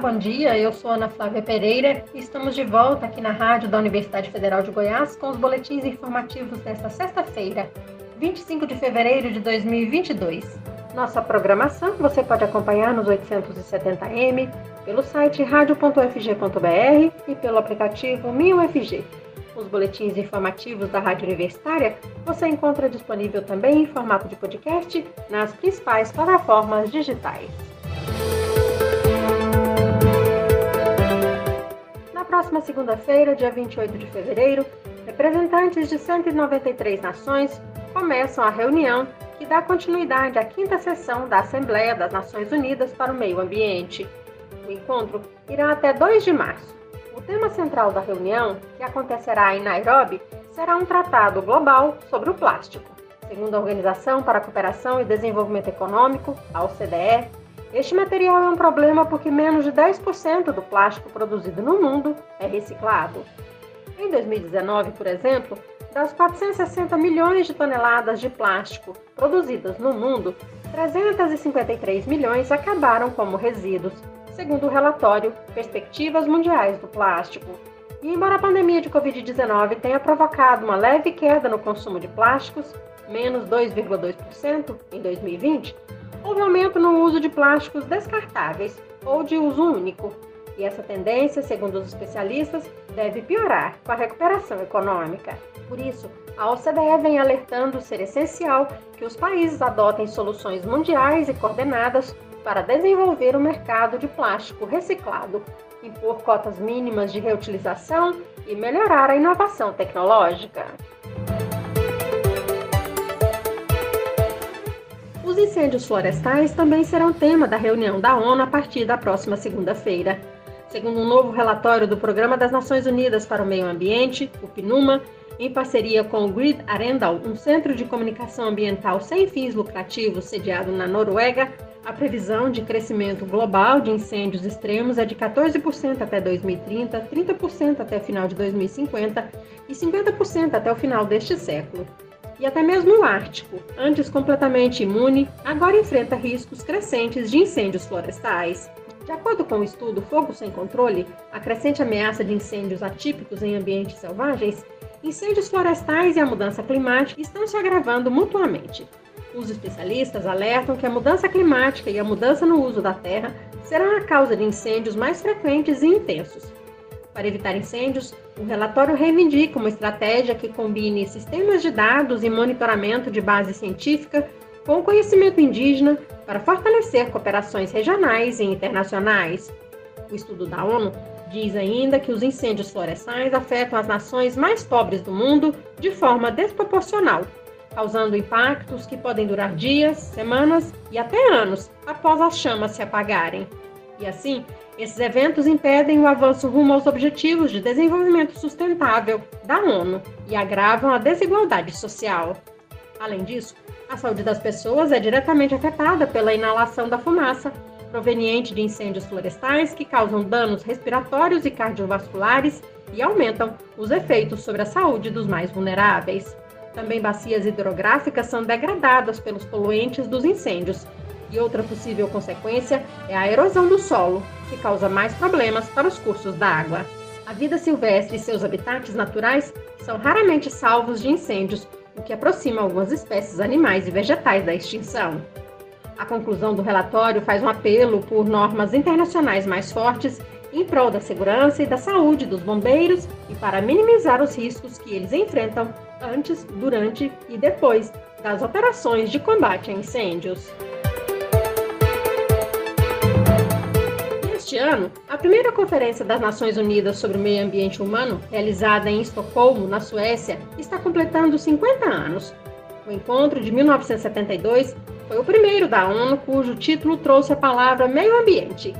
Bom dia. Eu sou Ana Flávia Pereira e estamos de volta aqui na rádio da Universidade Federal de Goiás com os boletins informativos desta sexta-feira, 25 de fevereiro de 2022. Nossa programação você pode acompanhar nos 870m, pelo site radio.fg.br e pelo aplicativo MinUFG. Os boletins informativos da Rádio Universitária você encontra disponível também em formato de podcast nas principais plataformas digitais. Próxima segunda-feira, dia 28 de fevereiro, representantes de 193 nações começam a reunião que dá continuidade à quinta sessão da Assembleia das Nações Unidas para o Meio Ambiente. O encontro irá até 2 de março. O tema central da reunião, que acontecerá em Nairobi, será um tratado global sobre o plástico. Segundo a Organização para a Cooperação e Desenvolvimento Econômico, a OCDE, este material é um problema porque menos de 10% do plástico produzido no mundo é reciclado. Em 2019, por exemplo, das 460 milhões de toneladas de plástico produzidas no mundo, 353 milhões acabaram como resíduos, segundo o relatório Perspectivas Mundiais do Plástico. E embora a pandemia de Covid-19 tenha provocado uma leve queda no consumo de plásticos, menos 2,2% em 2020, houve aumento no uso de plásticos descartáveis ou de uso único. E essa tendência, segundo os especialistas, deve piorar com a recuperação econômica. Por isso, a OCDE vem alertando ser essencial que os países adotem soluções mundiais e coordenadas para desenvolver o mercado de plástico reciclado, impor cotas mínimas de reutilização e melhorar a inovação tecnológica. Os incêndios florestais também serão tema da reunião da ONU a partir da próxima segunda-feira. Segundo um novo relatório do Programa das Nações Unidas para o Meio Ambiente, o PNUMA, em parceria com o Grid Arendal, um centro de comunicação ambiental sem fins lucrativos sediado na Noruega, a previsão de crescimento global de incêndios extremos é de 14% até 2030, 30% até o final de 2050 e 50% até o final deste século. E até mesmo o Ártico, antes completamente imune, agora enfrenta riscos crescentes de incêndios florestais. De acordo com o estudo Fogo Sem Controle, a crescente ameaça de incêndios atípicos em ambientes selvagens, incêndios florestais e a mudança climática estão se agravando mutuamente. Os especialistas alertam que a mudança climática e a mudança no uso da terra serão a causa de incêndios mais frequentes e intensos. Para evitar incêndios, o relatório reivindica uma estratégia que combine sistemas de dados e monitoramento de base científica com conhecimento indígena para fortalecer cooperações regionais e internacionais. O estudo da ONU diz ainda que os incêndios florestais afetam as nações mais pobres do mundo de forma desproporcional causando impactos que podem durar dias, semanas e até anos após as chamas se apagarem. E assim, esses eventos impedem o avanço rumo aos Objetivos de Desenvolvimento Sustentável da ONU e agravam a desigualdade social. Além disso, a saúde das pessoas é diretamente afetada pela inalação da fumaça proveniente de incêndios florestais que causam danos respiratórios e cardiovasculares e aumentam os efeitos sobre a saúde dos mais vulneráveis. Também bacias hidrográficas são degradadas pelos poluentes dos incêndios. E outra possível consequência é a erosão do solo, que causa mais problemas para os cursos d'água. A vida silvestre e seus habitats naturais são raramente salvos de incêndios, o que aproxima algumas espécies animais e vegetais da extinção. A conclusão do relatório faz um apelo por normas internacionais mais fortes em prol da segurança e da saúde dos bombeiros e para minimizar os riscos que eles enfrentam antes, durante e depois das operações de combate a incêndios. Este ano, a primeira Conferência das Nações Unidas sobre o Meio Ambiente Humano, realizada em Estocolmo, na Suécia, está completando 50 anos. O encontro de 1972 foi o primeiro da ONU cujo título trouxe a palavra meio ambiente.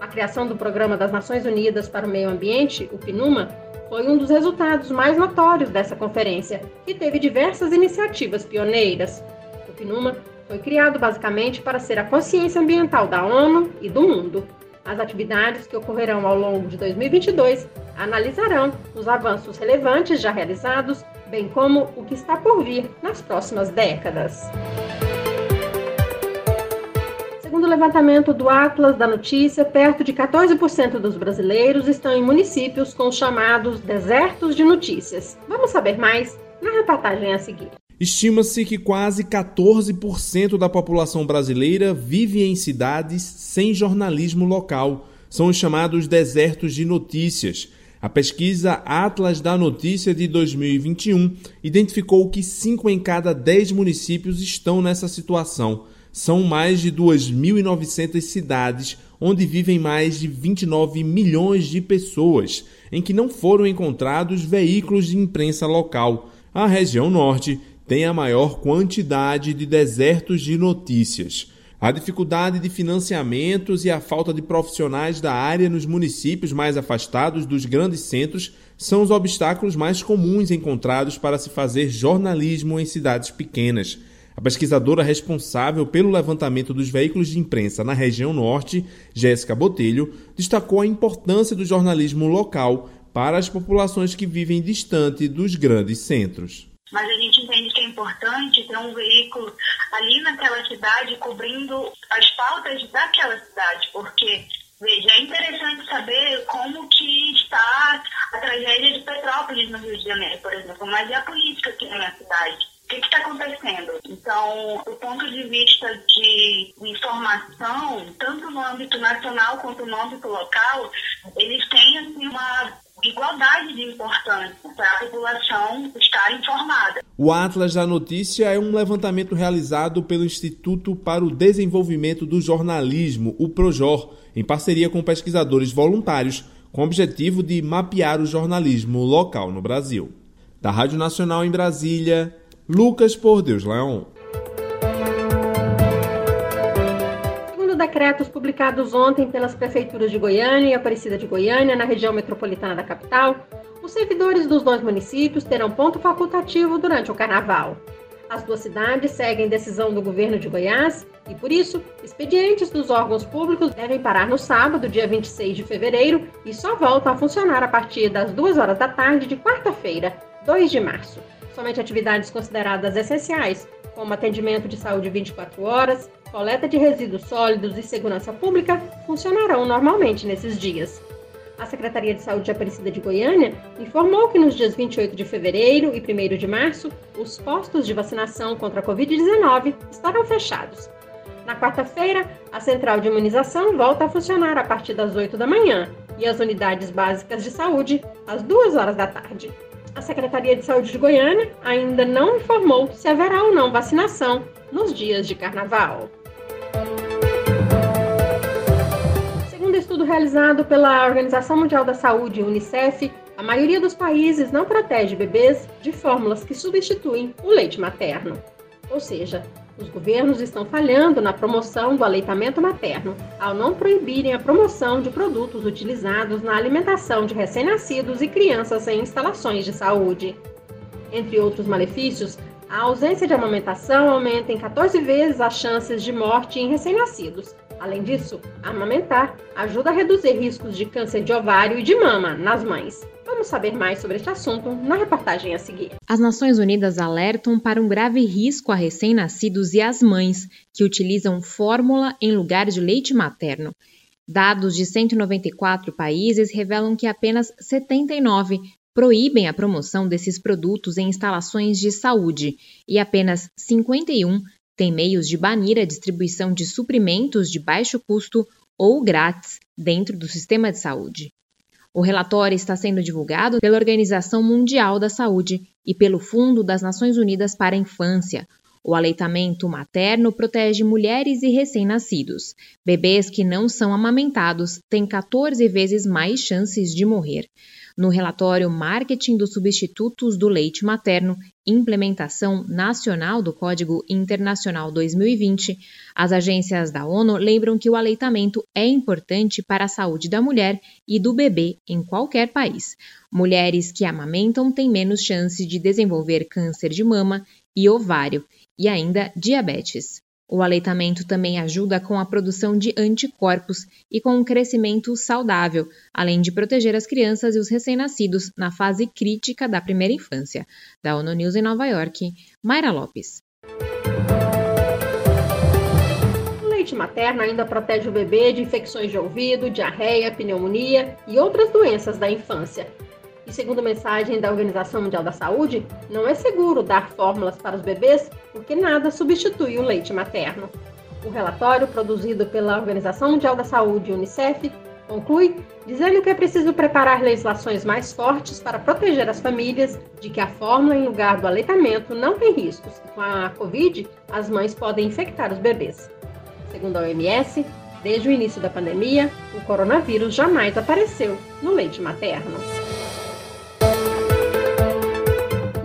A criação do Programa das Nações Unidas para o Meio Ambiente, o PNUMA, foi um dos resultados mais notórios dessa conferência, que teve diversas iniciativas pioneiras. O PNUMA foi criado basicamente para ser a consciência ambiental da ONU e do mundo. As atividades que ocorrerão ao longo de 2022 analisarão os avanços relevantes já realizados, bem como o que está por vir nas próximas décadas. Segundo o levantamento do Atlas da Notícia, perto de 14% dos brasileiros estão em municípios com os chamados desertos de notícias. Vamos saber mais na reportagem a seguir. Estima-se que quase 14% da população brasileira vive em cidades sem jornalismo local. São os chamados desertos de notícias. A pesquisa Atlas da Notícia de 2021 identificou que 5 em cada 10 municípios estão nessa situação. São mais de 2.900 cidades onde vivem mais de 29 milhões de pessoas, em que não foram encontrados veículos de imprensa local. A região norte tem a maior quantidade de desertos de notícias. A dificuldade de financiamentos e a falta de profissionais da área nos municípios mais afastados dos grandes centros são os obstáculos mais comuns encontrados para se fazer jornalismo em cidades pequenas. A pesquisadora responsável pelo levantamento dos veículos de imprensa na região norte, Jéssica Botelho, destacou a importância do jornalismo local para as populações que vivem distante dos grandes centros mas a gente entende que é importante ter um veículo ali naquela cidade cobrindo as pautas daquela cidade, porque Veja, é interessante saber como que está a tragédia de Petrópolis no Rio de Janeiro, por exemplo, mas e a política aqui na minha cidade? O que está acontecendo? Então, do ponto de vista de informação, tanto no âmbito nacional quanto no âmbito local, igualdade de importância para a população estar informada. O Atlas da Notícia é um levantamento realizado pelo Instituto para o Desenvolvimento do Jornalismo, o Projor, em parceria com pesquisadores voluntários, com o objetivo de mapear o jornalismo local no Brasil. Da Rádio Nacional em Brasília, Lucas Por Deus Leão. Decretos publicados ontem pelas prefeituras de Goiânia e Aparecida de Goiânia, na região metropolitana da capital, os servidores dos dois municípios terão ponto facultativo durante o carnaval. As duas cidades seguem decisão do governo de Goiás e, por isso, expedientes dos órgãos públicos devem parar no sábado, dia 26 de fevereiro, e só voltam a funcionar a partir das 2 horas da tarde de quarta-feira, 2 de março. Somente atividades consideradas essenciais, como atendimento de saúde 24 horas, coleta de resíduos sólidos e segurança pública funcionarão normalmente nesses dias. A Secretaria de Saúde de Aparecida de Goiânia informou que nos dias 28 de fevereiro e 1 de março, os postos de vacinação contra a Covid-19 estarão fechados. Na quarta-feira, a central de imunização volta a funcionar a partir das 8 da manhã e as unidades básicas de saúde às 2 horas da tarde. A Secretaria de Saúde de Goiânia ainda não informou se haverá ou não vacinação nos dias de carnaval. Segundo estudo realizado pela Organização Mundial da Saúde, UNICEF, a maioria dos países não protege bebês de fórmulas que substituem o leite materno. Ou seja, os governos estão falhando na promoção do aleitamento materno ao não proibirem a promoção de produtos utilizados na alimentação de recém-nascidos e crianças em instalações de saúde. Entre outros malefícios, a ausência de amamentação aumenta em 14 vezes as chances de morte em recém-nascidos. Além disso, amamentar ajuda a reduzir riscos de câncer de ovário e de mama nas mães. Vamos saber mais sobre este assunto na reportagem a seguir. As Nações Unidas alertam para um grave risco a recém-nascidos e às mães que utilizam fórmula em lugar de leite materno. Dados de 194 países revelam que apenas 79 proíbem a promoção desses produtos em instalações de saúde e apenas 51 têm meios de banir a distribuição de suprimentos de baixo custo ou grátis dentro do sistema de saúde. O relatório está sendo divulgado pela Organização Mundial da Saúde e pelo Fundo das Nações Unidas para a Infância. O aleitamento materno protege mulheres e recém-nascidos. Bebês que não são amamentados têm 14 vezes mais chances de morrer. No relatório Marketing dos Substitutos do Leite Materno, Implementação Nacional do Código Internacional 2020, as agências da ONU lembram que o aleitamento é importante para a saúde da mulher e do bebê em qualquer país. Mulheres que amamentam têm menos chance de desenvolver câncer de mama e ovário e ainda diabetes. O aleitamento também ajuda com a produção de anticorpos e com um crescimento saudável, além de proteger as crianças e os recém-nascidos na fase crítica da primeira infância. Da ONU News em Nova York, Mayra Lopes. leite materno ainda protege o bebê de infecções de ouvido, diarreia, pneumonia e outras doenças da infância. E segundo mensagem da Organização Mundial da Saúde, não é seguro dar fórmulas para os bebês porque nada substitui o leite materno. O relatório produzido pela Organização Mundial da Saúde Unicef conclui dizendo que é preciso preparar legislações mais fortes para proteger as famílias de que a fórmula em lugar do aleitamento não tem riscos. Com a Covid, as mães podem infectar os bebês. Segundo a OMS, desde o início da pandemia, o coronavírus jamais apareceu no leite materno.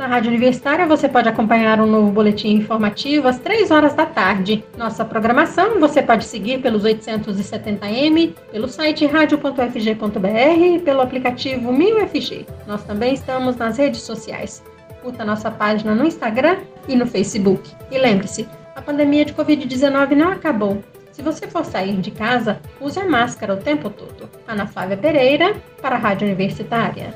Na Rádio Universitária você pode acompanhar um novo boletim informativo às 3 horas da tarde. Nossa programação você pode seguir pelos 870m, pelo site radio.fg.br e pelo aplicativo 1000FG. Nós também estamos nas redes sociais. Curta nossa página no Instagram e no Facebook. E lembre-se, a pandemia de Covid-19 não acabou. Se você for sair de casa, use a máscara o tempo todo. Ana Flávia Pereira, para a Rádio Universitária.